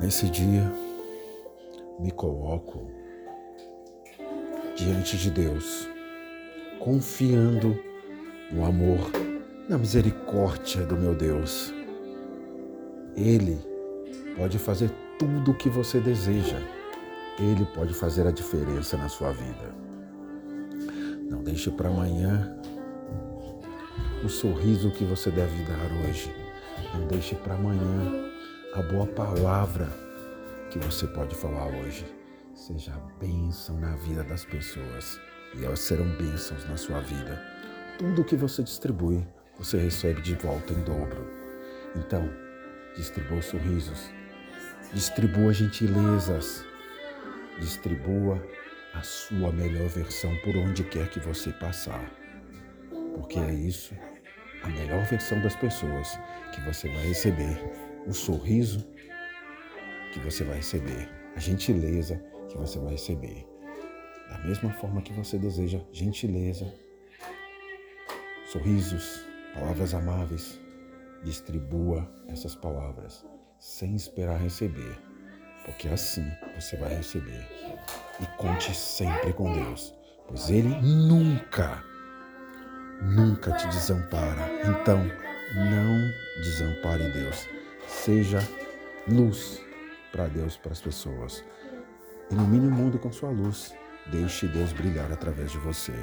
Nesse dia, me coloco diante de Deus, confiando no amor, na misericórdia do meu Deus. Ele pode fazer tudo o que você deseja. Ele pode fazer a diferença na sua vida. Não deixe para amanhã o sorriso que você deve dar hoje. Não deixe para amanhã a boa palavra que você pode falar hoje. Seja bênção na vida das pessoas e elas serão bênçãos na sua vida. Tudo que você distribui, você recebe de volta em dobro. Então, distribua sorrisos, distribua gentilezas, distribua a sua melhor versão por onde quer que você passar. Porque é isso, a melhor versão das pessoas que você vai receber, o sorriso que você vai receber, a gentileza que você vai receber. Da mesma forma que você deseja gentileza, sorrisos, palavras amáveis, distribua essas palavras sem esperar receber, porque assim você vai receber. E conte sempre com Deus, pois Ele nunca, nunca te desampara. Então, não desampare Deus. Seja luz para Deus, para as pessoas. Ilumine o mundo com sua luz. Deixe Deus brilhar através de você.